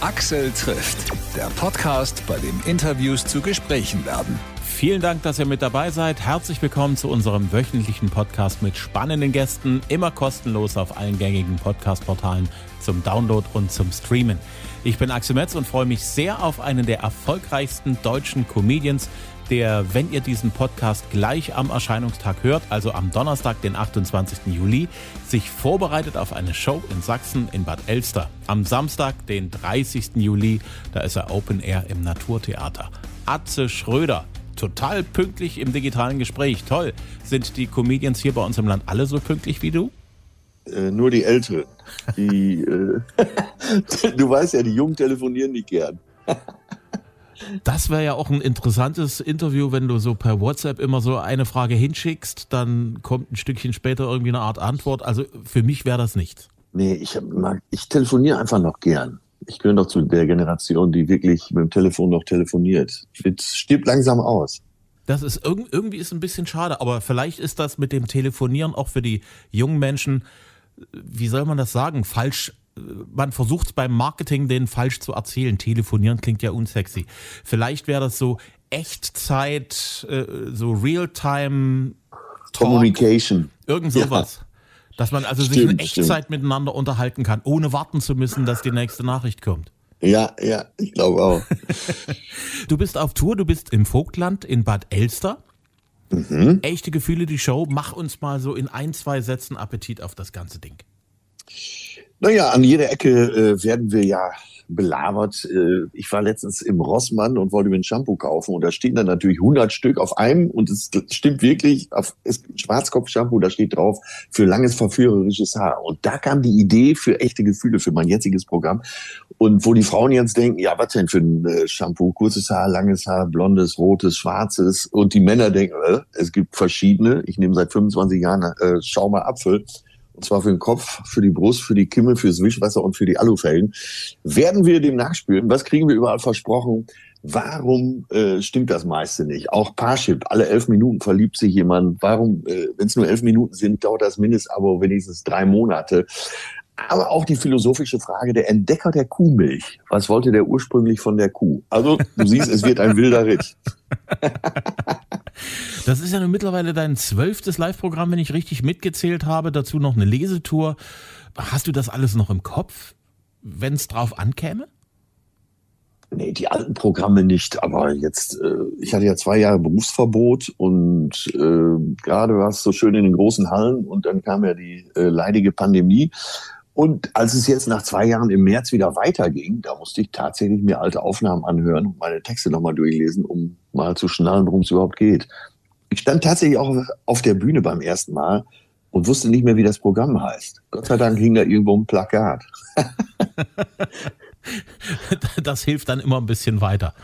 Axel trifft, der Podcast, bei dem Interviews zu Gesprächen werden. Vielen Dank, dass ihr mit dabei seid. Herzlich willkommen zu unserem wöchentlichen Podcast mit spannenden Gästen, immer kostenlos auf allen gängigen Podcast-Portalen zum Download und zum Streamen. Ich bin Axel Metz und freue mich sehr auf einen der erfolgreichsten deutschen Comedians, der, wenn ihr diesen Podcast gleich am Erscheinungstag hört, also am Donnerstag, den 28. Juli, sich vorbereitet auf eine Show in Sachsen in Bad Elster. Am Samstag, den 30. Juli, da ist er Open Air im Naturtheater. Atze Schröder, total pünktlich im digitalen Gespräch. Toll. Sind die Comedians hier bei uns im Land alle so pünktlich wie du? Äh, nur die Älteren. Die, äh, du weißt ja, die Jungen telefonieren nicht gern. Das wäre ja auch ein interessantes Interview, wenn du so per WhatsApp immer so eine Frage hinschickst, dann kommt ein Stückchen später irgendwie eine Art Antwort. Also für mich wäre das nichts. Nee, ich, ich telefoniere einfach noch gern. Ich gehöre doch zu der Generation, die wirklich mit dem Telefon noch telefoniert. Es stirbt langsam aus. Das ist irgendwie ist ein bisschen schade, aber vielleicht ist das mit dem Telefonieren auch für die jungen Menschen, wie soll man das sagen, falsch man versucht beim Marketing den falsch zu erzählen. Telefonieren klingt ja unsexy. Vielleicht wäre das so Echtzeit, äh, so Realtime Communication. Irgend sowas. Ja. Dass man also stimmt, sich in Echtzeit stimmt. miteinander unterhalten kann, ohne warten zu müssen, dass die nächste Nachricht kommt. Ja, ja, ich glaube auch. du bist auf Tour, du bist im Vogtland in Bad Elster. Mhm. Echte Gefühle, die Show. Mach uns mal so in ein, zwei Sätzen Appetit auf das ganze Ding. Naja, an jeder Ecke äh, werden wir ja belabert. Äh, ich war letztens im Rossmann und wollte mir ein Shampoo kaufen und da stehen dann natürlich 100 Stück auf einem und es stimmt wirklich, auf Schwarzkopf-Shampoo, da steht drauf, für langes verführerisches Haar. Und da kam die Idee für echte Gefühle, für mein jetziges Programm. Und wo die Frauen jetzt denken, ja, was denn für ein äh, Shampoo? Kurzes Haar, langes Haar, blondes, rotes, schwarzes. Und die Männer denken, äh, es gibt verschiedene. Ich nehme seit 25 Jahren äh, Schaumer Apfel und zwar für den Kopf, für die Brust, für die Kimme, fürs Wischwasser und für die Alufällen, werden wir dem nachspüren. Was kriegen wir überall versprochen? Warum äh, stimmt das meiste nicht? Auch Parship, alle elf Minuten verliebt sich jemand. Warum, äh, wenn es nur elf Minuten sind, dauert das Mindestabo wenigstens drei Monate. Aber auch die philosophische Frage der Entdecker der Kuhmilch. Was wollte der ursprünglich von der Kuh? Also, du siehst, es wird ein wilder Ritt. Das ist ja nun mittlerweile dein zwölftes Live-Programm, wenn ich richtig mitgezählt habe. Dazu noch eine Lesetour. Hast du das alles noch im Kopf, wenn es drauf ankäme? Nee, die alten Programme nicht, aber jetzt, äh, ich hatte ja zwei Jahre Berufsverbot und äh, gerade war es so schön in den großen Hallen und dann kam ja die äh, leidige Pandemie. Und als es jetzt nach zwei Jahren im März wieder weiterging, da musste ich tatsächlich mir alte Aufnahmen anhören und meine Texte nochmal durchlesen, um mal zu schnallen, worum es überhaupt geht. Ich stand tatsächlich auch auf der Bühne beim ersten Mal und wusste nicht mehr, wie das Programm heißt. Gott sei Dank hing da irgendwo ein Plakat. das hilft dann immer ein bisschen weiter.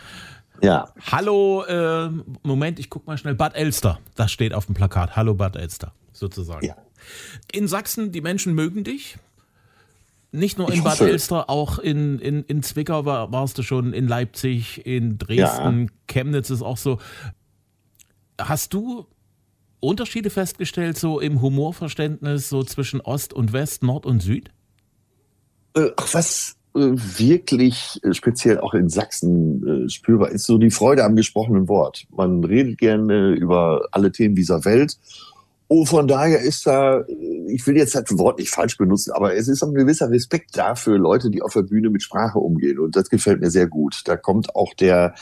Ja. Hallo, äh, Moment, ich guck mal schnell. Bad Elster, das steht auf dem Plakat. Hallo Bad Elster, sozusagen. Ja. In Sachsen, die Menschen mögen dich. Nicht nur in Bad Elster, auch in, in, in Zwickau war, warst du schon, in Leipzig, in Dresden, ja. Chemnitz ist auch so. Hast du Unterschiede festgestellt, so im Humorverständnis, so zwischen Ost und West, Nord und Süd? Äh, was äh, wirklich äh, speziell auch in Sachsen spürbar ist, so die Freude am gesprochenen Wort. Man redet gerne über alle Themen dieser Welt Oh, von daher ist da, ich will jetzt das Wort nicht falsch benutzen, aber es ist ein gewisser Respekt da für Leute, die auf der Bühne mit Sprache umgehen. Und das gefällt mir sehr gut. Da kommt auch der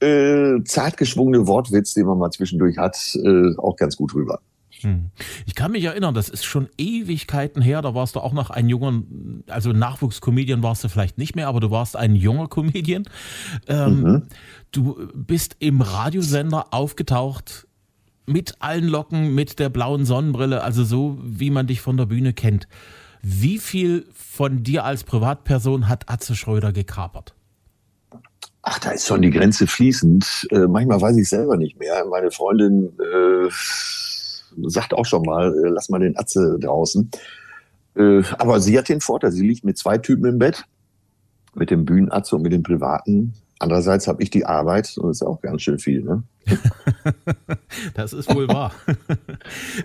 äh, zartgeschwungene Wortwitz, den man mal zwischendurch hat, äh, auch ganz gut rüber. Hm. Ich kann mich erinnern, das ist schon Ewigkeiten her, da warst du auch noch ein junger, also Nachwuchscomedian warst du vielleicht nicht mehr, aber du warst ein junger Comedian. Ähm, mhm. Du bist im Radiosender aufgetaucht mit allen Locken, mit der blauen Sonnenbrille, also so, wie man dich von der Bühne kennt. Wie viel von dir als Privatperson hat Atze Schröder gekapert? Ach, da ist schon die Grenze fließend. Äh, manchmal weiß ich selber nicht mehr. Meine Freundin äh, sagt auch schon mal, äh, lass mal den Atze draußen. Äh, aber sie hat den Vorteil, sie liegt mit zwei Typen im Bett, mit dem Bühnenatze und mit dem privaten. Andererseits habe ich die Arbeit und das ist auch ganz schön viel. Ne? das ist wohl wahr.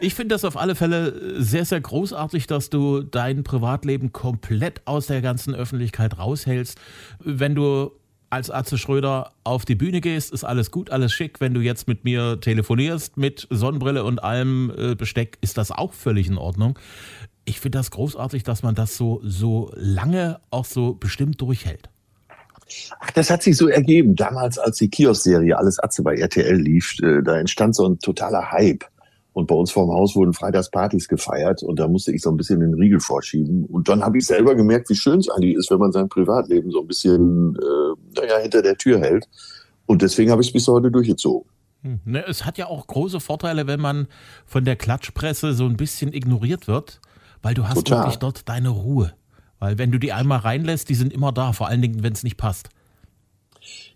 Ich finde das auf alle Fälle sehr, sehr großartig, dass du dein Privatleben komplett aus der ganzen Öffentlichkeit raushältst. Wenn du als Atze Schröder auf die Bühne gehst, ist alles gut, alles schick. Wenn du jetzt mit mir telefonierst, mit Sonnenbrille und allem äh, Besteck, ist das auch völlig in Ordnung. Ich finde das großartig, dass man das so, so lange auch so bestimmt durchhält. Ach, das hat sich so ergeben. Damals, als die Kiosk-Serie Alles Atze bei RTL lief, äh, da entstand so ein totaler Hype. Und bei uns vorm Haus wurden Freitagspartys gefeiert und da musste ich so ein bisschen den Riegel vorschieben. Und dann habe ich selber gemerkt, wie schön es eigentlich ist, wenn man sein Privatleben so ein bisschen äh, naja, hinter der Tür hält. Und deswegen habe ich es bis heute durchgezogen. Hm, ne, es hat ja auch große Vorteile, wenn man von der Klatschpresse so ein bisschen ignoriert wird, weil du hast Total. wirklich dort deine Ruhe. Weil wenn du die einmal reinlässt, die sind immer da, vor allen Dingen, wenn es nicht passt.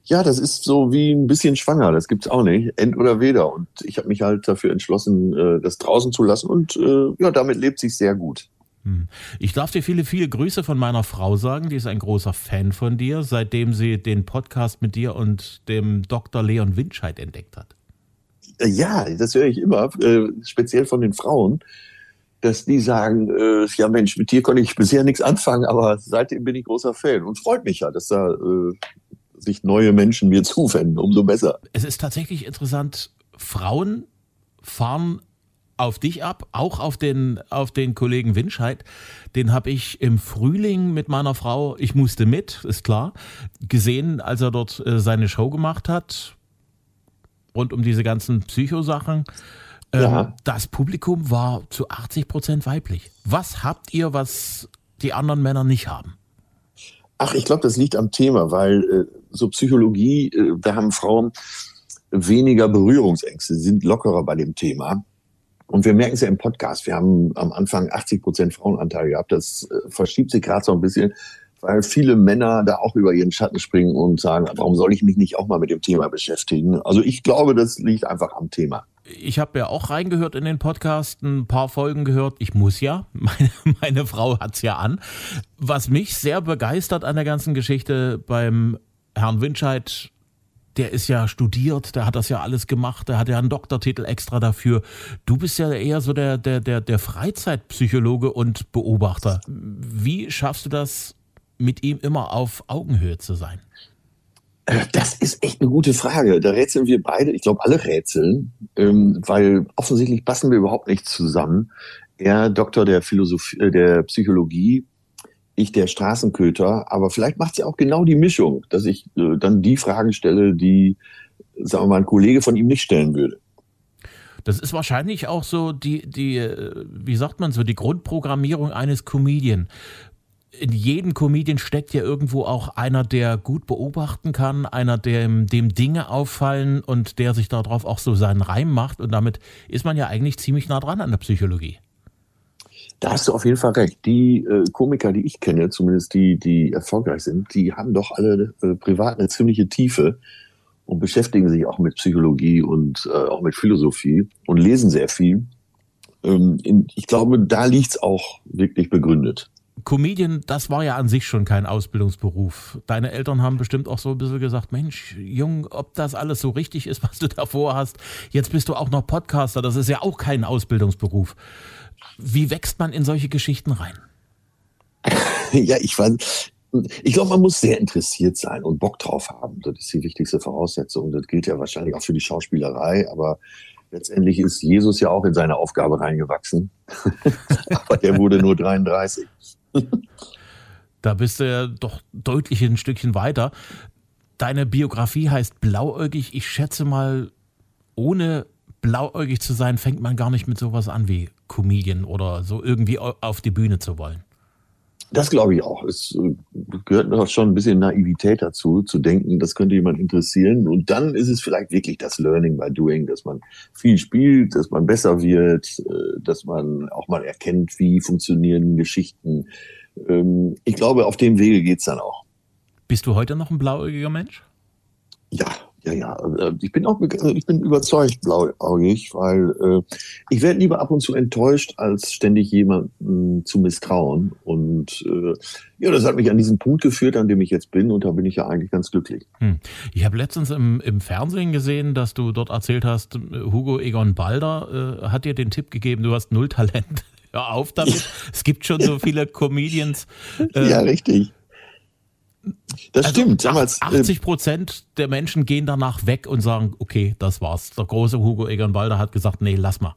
Ja, das ist so wie ein bisschen schwanger. Das gibt's auch nicht. End oder weder. Und ich habe mich halt dafür entschlossen, äh, das draußen zu lassen. Und äh, ja, damit lebt sich sehr gut. Hm. Ich darf dir viele, viele Grüße von meiner Frau sagen. Die ist ein großer Fan von dir, seitdem sie den Podcast mit dir und dem Dr. Leon Windscheid entdeckt hat. Äh, ja, das höre ich immer, speziell von den Frauen, dass die sagen, ja Mensch, mit dir konnte ich bisher nichts anfangen, aber seitdem bin ich großer Fan und freut mich ja, dass da sich neue Menschen mir zuwenden, umso besser. Es ist tatsächlich interessant, Frauen fahren auf dich ab, auch auf den, auf den Kollegen Winscheid. Den habe ich im Frühling mit meiner Frau, ich musste mit, ist klar, gesehen, als er dort äh, seine Show gemacht hat, rund um diese ganzen Psychosachen. Ähm, ja. Das Publikum war zu 80 Prozent weiblich. Was habt ihr, was die anderen Männer nicht haben? Ach, ich glaube, das liegt am Thema, weil äh, so Psychologie, äh, da haben Frauen weniger Berührungsängste, sind lockerer bei dem Thema. Und wir merken es ja im Podcast. Wir haben am Anfang 80 Prozent Frauenanteil gehabt. Das äh, verschiebt sich gerade so ein bisschen, weil viele Männer da auch über ihren Schatten springen und sagen, warum soll ich mich nicht auch mal mit dem Thema beschäftigen? Also ich glaube, das liegt einfach am Thema ich habe ja auch reingehört in den Podcast, ein paar Folgen gehört. Ich muss ja, meine, meine Frau hat's ja an. Was mich sehr begeistert an der ganzen Geschichte beim Herrn Winscheid, der ist ja studiert, der hat das ja alles gemacht, der hat ja einen Doktortitel extra dafür. Du bist ja eher so der, der, der, der Freizeitpsychologe und Beobachter. Wie schaffst du das, mit ihm immer auf Augenhöhe zu sein? Das ist echt eine gute Frage. Da rätseln wir beide, ich glaube alle rätseln, ähm, weil offensichtlich passen wir überhaupt nicht zusammen. Er Doktor der Philosophie, äh, der Psychologie, ich der Straßenköter, aber vielleicht macht es ja auch genau die Mischung, dass ich äh, dann die Fragen stelle, die, sagen wir mal, ein Kollege von ihm nicht stellen würde. Das ist wahrscheinlich auch so die, die, äh, wie sagt man so, die Grundprogrammierung eines Comedian in jedem Comedian steckt ja irgendwo auch einer, der gut beobachten kann, einer, dem, dem Dinge auffallen und der sich darauf auch so seinen Reim macht. Und damit ist man ja eigentlich ziemlich nah dran an der Psychologie. Da hast du auf jeden Fall recht. Die äh, Komiker, die ich kenne, zumindest die, die erfolgreich sind, die haben doch alle äh, privat eine ziemliche Tiefe und beschäftigen sich auch mit Psychologie und äh, auch mit Philosophie und lesen sehr viel. Ähm, in, ich glaube, da liegt es auch wirklich begründet. Comedian, das war ja an sich schon kein Ausbildungsberuf. Deine Eltern haben bestimmt auch so ein bisschen gesagt, Mensch, Jung, ob das alles so richtig ist, was du davor hast. Jetzt bist du auch noch Podcaster, das ist ja auch kein Ausbildungsberuf. Wie wächst man in solche Geschichten rein? ja, ich weiß, ich glaube, man muss sehr interessiert sein und Bock drauf haben. Das ist die wichtigste Voraussetzung. Das gilt ja wahrscheinlich auch für die Schauspielerei, aber letztendlich ist Jesus ja auch in seine Aufgabe reingewachsen. aber der wurde nur 33. da bist du ja doch deutlich ein Stückchen weiter. Deine Biografie heißt Blauäugig. Ich schätze mal, ohne blauäugig zu sein, fängt man gar nicht mit sowas an wie Comedian oder so irgendwie auf die Bühne zu wollen. Das glaube ich auch. Es äh, gehört noch schon ein bisschen Naivität dazu, zu denken, das könnte jemand interessieren. Und dann ist es vielleicht wirklich das Learning by Doing, dass man viel spielt, dass man besser wird, äh, dass man auch mal erkennt, wie funktionieren Geschichten. Ähm, ich glaube, auf dem Wege geht's dann auch. Bist du heute noch ein blauäugiger Mensch? Ja, Ja, ja, äh, ich bin auch ich bin überzeugt blauäugig, weil äh, ich werde lieber ab und zu enttäuscht, als ständig jemandem zu misstrauen. Und äh, ja, das hat mich an diesen Punkt geführt, an dem ich jetzt bin, und da bin ich ja eigentlich ganz glücklich. Hm. Ich habe letztens im, im Fernsehen gesehen, dass du dort erzählt hast, Hugo Egon Balder äh, hat dir den Tipp gegeben, du hast null Talent. Hör auf damit. es gibt schon so viele Comedians. Äh, ja, richtig. Das also stimmt. Damals, 80 äh, Prozent der Menschen gehen danach weg und sagen, okay, das war's. Der große Hugo Egon Balder hat gesagt, nee, lass mal.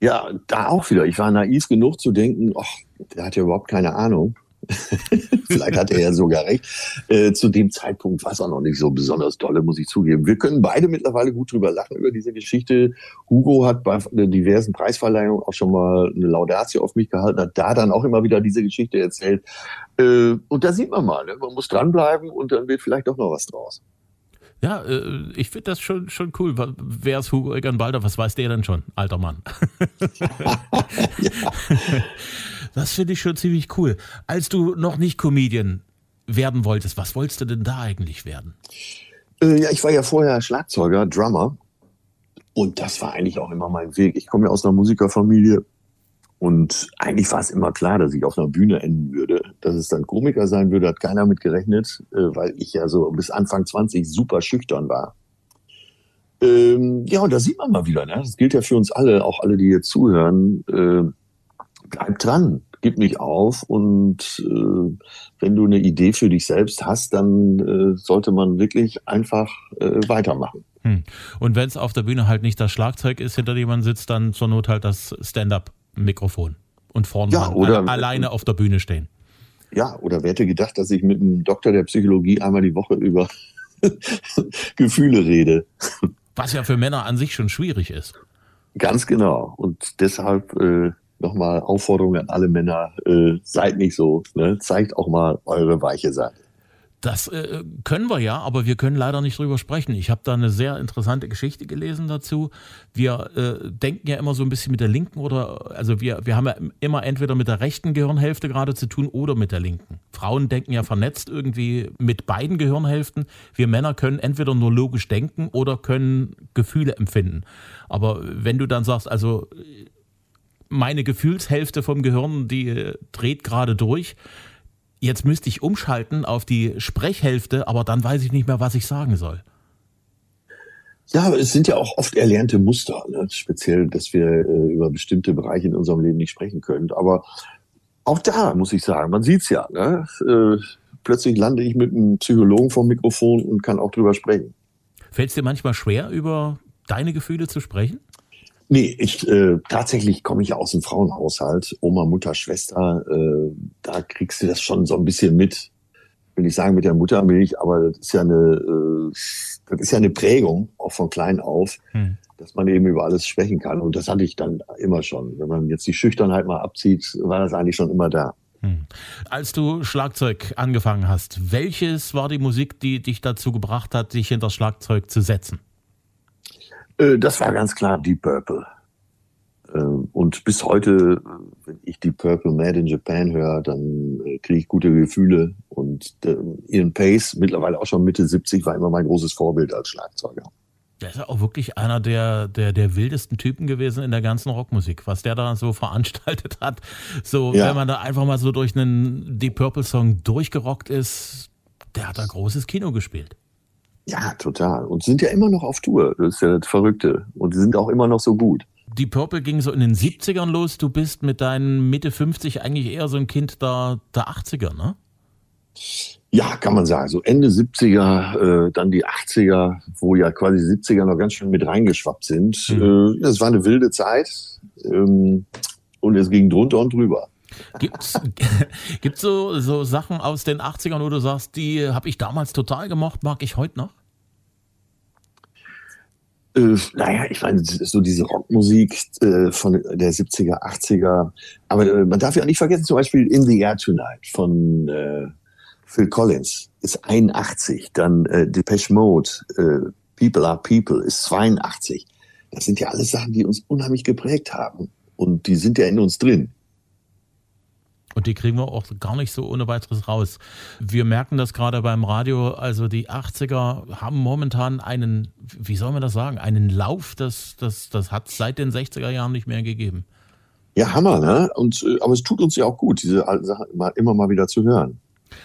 Ja, da auch wieder. Ich war naiv genug zu denken, ach, der hat ja überhaupt keine Ahnung. Vielleicht hat er ja sogar recht. Äh, zu dem Zeitpunkt war es auch noch nicht so besonders dolle, muss ich zugeben. Wir können beide mittlerweile gut drüber lachen über diese Geschichte. Hugo hat bei diversen Preisverleihungen auch schon mal eine Laudatio auf mich gehalten, hat da dann auch immer wieder diese Geschichte erzählt. Äh, und da sieht man mal, ne? man muss dranbleiben und dann wird vielleicht doch noch was draus. Ja, äh, ich finde das schon, schon cool. Wer ist Hugo Egan Balder? Was weiß der denn schon, alter Mann? ja. Das finde ich schon ziemlich cool. Als du noch nicht Comedian werden wolltest, was wolltest du denn da eigentlich werden? Äh, ja, ich war ja vorher Schlagzeuger, Drummer. Und das war eigentlich auch immer mein Weg. Ich komme ja aus einer Musikerfamilie. Und eigentlich war es immer klar, dass ich auf einer Bühne enden würde. Dass es dann Komiker sein würde, hat keiner mit gerechnet, äh, weil ich ja so bis Anfang 20 super schüchtern war. Ähm, ja, und da sieht man mal wieder, ne? das gilt ja für uns alle, auch alle, die jetzt zuhören. Äh, bleib dran gib nicht auf und äh, wenn du eine Idee für dich selbst hast, dann äh, sollte man wirklich einfach äh, weitermachen. Hm. Und wenn es auf der Bühne halt nicht das Schlagzeug ist, hinter dem man sitzt, dann zur Not halt das Stand-up-Mikrofon und vorne ja, oder, alleine auf der Bühne stehen. Ja, oder wer hätte gedacht, dass ich mit einem Doktor der Psychologie einmal die Woche über Gefühle rede? Was ja für Männer an sich schon schwierig ist. Ganz genau. Und deshalb äh, nochmal Aufforderung an alle Männer, äh, seid nicht so, ne? zeigt auch mal eure weiche Seite. Das äh, können wir ja, aber wir können leider nicht drüber sprechen. Ich habe da eine sehr interessante Geschichte gelesen dazu. Wir äh, denken ja immer so ein bisschen mit der linken oder, also wir, wir haben ja immer entweder mit der rechten Gehirnhälfte gerade zu tun oder mit der linken. Frauen denken ja vernetzt irgendwie mit beiden Gehirnhälften. Wir Männer können entweder nur logisch denken oder können Gefühle empfinden. Aber wenn du dann sagst, also meine Gefühlshälfte vom Gehirn, die äh, dreht gerade durch. Jetzt müsste ich umschalten auf die Sprechhälfte, aber dann weiß ich nicht mehr, was ich sagen soll. Ja, es sind ja auch oft erlernte Muster, ne? speziell, dass wir äh, über bestimmte Bereiche in unserem Leben nicht sprechen können. Aber auch da muss ich sagen, man sieht's ja. Ne? Äh, plötzlich lande ich mit einem Psychologen vom Mikrofon und kann auch drüber sprechen. Fällt es dir manchmal schwer, über deine Gefühle zu sprechen? Nee, ich äh, tatsächlich komme ich aus dem Frauenhaushalt, Oma, Mutter, Schwester, äh, da kriegst du das schon so ein bisschen mit. Will ich sagen mit der Muttermilch, aber das ist ja eine, äh, das ist ja eine Prägung, auch von klein auf, hm. dass man eben über alles sprechen kann. Und das hatte ich dann immer schon. Wenn man jetzt die Schüchternheit mal abzieht, war das eigentlich schon immer da. Hm. Als du Schlagzeug angefangen hast, welches war die Musik, die dich dazu gebracht hat, dich hinter das Schlagzeug zu setzen? Äh, das war ganz klar Deep Purple. Ähm, und bis heute, wenn ich Deep Purple Mad in Japan höre, dann äh, kriege ich gute Gefühle. Und äh, Ian Pace, mittlerweile auch schon Mitte 70, war immer mein großes Vorbild als Schlagzeuger. Der ist ja auch wirklich einer der, der, der wildesten Typen gewesen in der ganzen Rockmusik, was der da so veranstaltet hat. So, ja. wenn man da einfach mal so durch einen Deep Purple Song durchgerockt ist, der hat da großes Kino gespielt. Ja, total. Und sind ja immer noch auf Tour. Das ist ja das Verrückte. Und die sind auch immer noch so gut. Die Purple ging so in den 70ern los. Du bist mit deinen Mitte 50 eigentlich eher so ein Kind der, der 80er, ne? Ja, kann man sagen. So Ende 70er, äh, dann die 80er, wo ja quasi 70er noch ganz schön mit reingeschwappt sind. Mhm. Äh, das war eine wilde Zeit. Ähm, und es ging drunter und drüber. Gibt's, gibt's so, so Sachen aus den 80ern, wo du sagst, die habe ich damals total gemocht, mag ich heute noch? Äh, naja, ich meine, so diese Rockmusik äh, von der 70er, 80er. Aber äh, man darf ja nicht vergessen, zum Beispiel In the Air Tonight von äh, Phil Collins ist 81. Dann äh, Depeche Mode, äh, People Are People ist 82. Das sind ja alles Sachen, die uns unheimlich geprägt haben. Und die sind ja in uns drin. Und die kriegen wir auch gar nicht so ohne weiteres raus. Wir merken das gerade beim Radio. Also die 80er haben momentan einen, wie soll man das sagen, einen Lauf, das, das, das hat es seit den 60er Jahren nicht mehr gegeben. Ja, Hammer, ne? Und, äh, aber es tut uns ja auch gut, diese alten Sachen immer, immer mal wieder zu hören.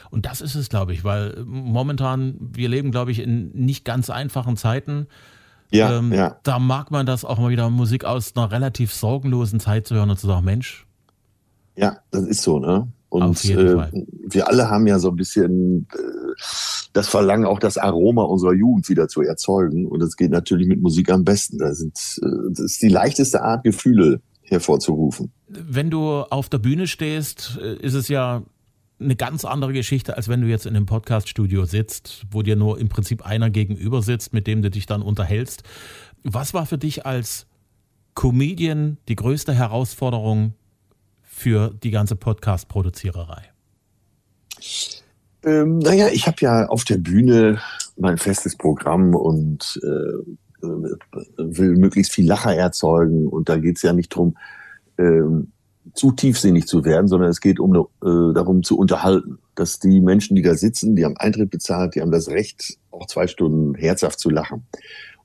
Und das ist es, glaube ich, weil momentan, wir leben, glaube ich, in nicht ganz einfachen Zeiten. Ja, ähm, ja. Da mag man das auch mal wieder Musik aus einer relativ sorgenlosen Zeit zu hören und zu sagen, Mensch, ja, das ist so, ne? Und äh, wir alle haben ja so ein bisschen äh, das Verlangen, auch das Aroma unserer Jugend wieder zu erzeugen. Und das geht natürlich mit Musik am besten. Das, sind, äh, das ist die leichteste Art, Gefühle hervorzurufen. Wenn du auf der Bühne stehst, äh, ist es ja eine ganz andere Geschichte, als wenn du jetzt in einem Podcaststudio sitzt, wo dir nur im Prinzip einer gegenüber sitzt, mit dem du dich dann unterhältst. Was war für dich als Comedian die größte Herausforderung für die ganze Podcast-Produziererei? Ähm, naja, ich habe ja auf der Bühne mein festes Programm und äh, will möglichst viel Lacher erzeugen. Und da geht es ja nicht darum, ähm, zu tiefsinnig zu werden, sondern es geht um äh, darum zu unterhalten, dass die Menschen, die da sitzen, die haben Eintritt bezahlt, die haben das Recht, auch zwei Stunden herzhaft zu lachen.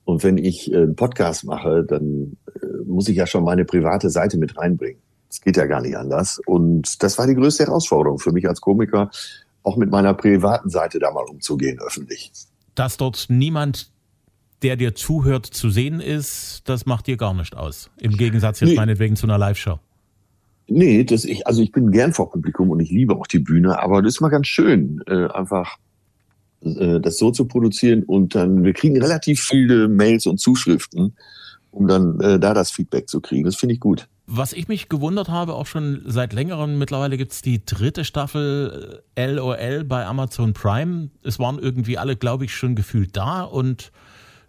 Und wenn ich äh, einen Podcast mache, dann äh, muss ich ja schon meine private Seite mit reinbringen. Es geht ja gar nicht anders. Und das war die größte Herausforderung für mich als Komiker, auch mit meiner privaten Seite da mal umzugehen, öffentlich. Dass dort niemand, der dir zuhört, zu sehen ist, das macht dir gar nicht aus. Im Gegensatz jetzt nee. meinetwegen zu einer Live-Show. Nee, das ich, also ich bin gern vor Publikum und ich liebe auch die Bühne, aber das ist mal ganz schön, äh, einfach äh, das so zu produzieren und dann, wir kriegen relativ viele Mails und Zuschriften, um dann äh, da das Feedback zu kriegen. Das finde ich gut. Was ich mich gewundert habe, auch schon seit längerem, mittlerweile gibt es die dritte Staffel LOL äh, bei Amazon Prime. Es waren irgendwie alle, glaube ich, schon gefühlt da und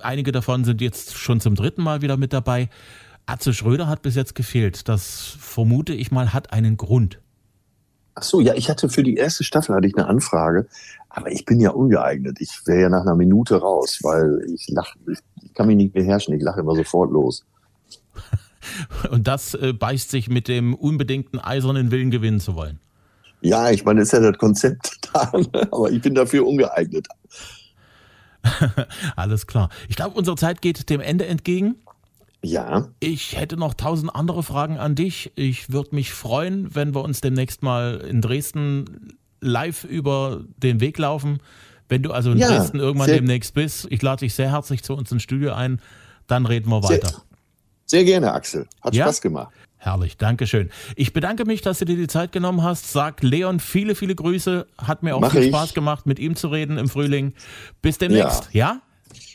einige davon sind jetzt schon zum dritten Mal wieder mit dabei. Atze Schröder hat bis jetzt gefehlt. Das vermute ich mal hat einen Grund. Ach so, ja, ich hatte für die erste Staffel hatte ich eine Anfrage, aber ich bin ja ungeeignet. Ich wäre ja nach einer Minute raus, weil ich lache, ich, ich kann mich nicht beherrschen. Ich lache immer sofort los. Und das äh, beißt sich mit dem unbedingten eisernen Willen gewinnen zu wollen. Ja, ich meine, das ist ja das Konzept da, ne? aber ich bin dafür ungeeignet. Alles klar. Ich glaube, unsere Zeit geht dem Ende entgegen. Ja. Ich hätte noch tausend andere Fragen an dich. Ich würde mich freuen, wenn wir uns demnächst mal in Dresden live über den Weg laufen. Wenn du also in ja, Dresden irgendwann demnächst bist, ich lade dich sehr herzlich zu uns ins Studio ein. Dann reden wir weiter. Sehr, sehr gerne, Axel. Hat ja? Spaß gemacht. Herrlich, Dankeschön. Ich bedanke mich, dass du dir die Zeit genommen hast. Sag Leon viele, viele Grüße. Hat mir auch Mach viel ich. Spaß gemacht, mit ihm zu reden im Frühling. Bis demnächst, ja? ja?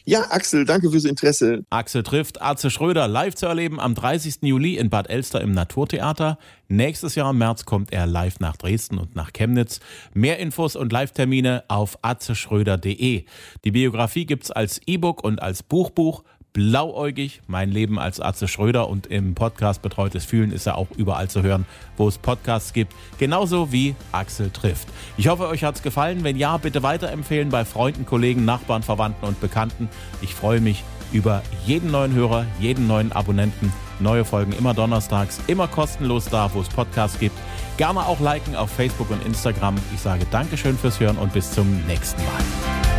Ja, Axel, danke fürs Interesse. Axel trifft Arze Schröder live zu erleben am 30. Juli in Bad Elster im Naturtheater. Nächstes Jahr im März kommt er live nach Dresden und nach Chemnitz. Mehr Infos und Live-Termine auf atzeschröder.de. Die Biografie gibt's als E-Book und als Buchbuch. Blauäugig, mein Leben als Atze Schröder und im Podcast Betreutes Fühlen ist er auch überall zu hören, wo es Podcasts gibt, genauso wie Axel trifft. Ich hoffe, euch hat es gefallen. Wenn ja, bitte weiterempfehlen bei Freunden, Kollegen, Nachbarn, Verwandten und Bekannten. Ich freue mich über jeden neuen Hörer, jeden neuen Abonnenten. Neue Folgen immer donnerstags, immer kostenlos da, wo es Podcasts gibt. Gerne auch liken auf Facebook und Instagram. Ich sage Dankeschön fürs Hören und bis zum nächsten Mal.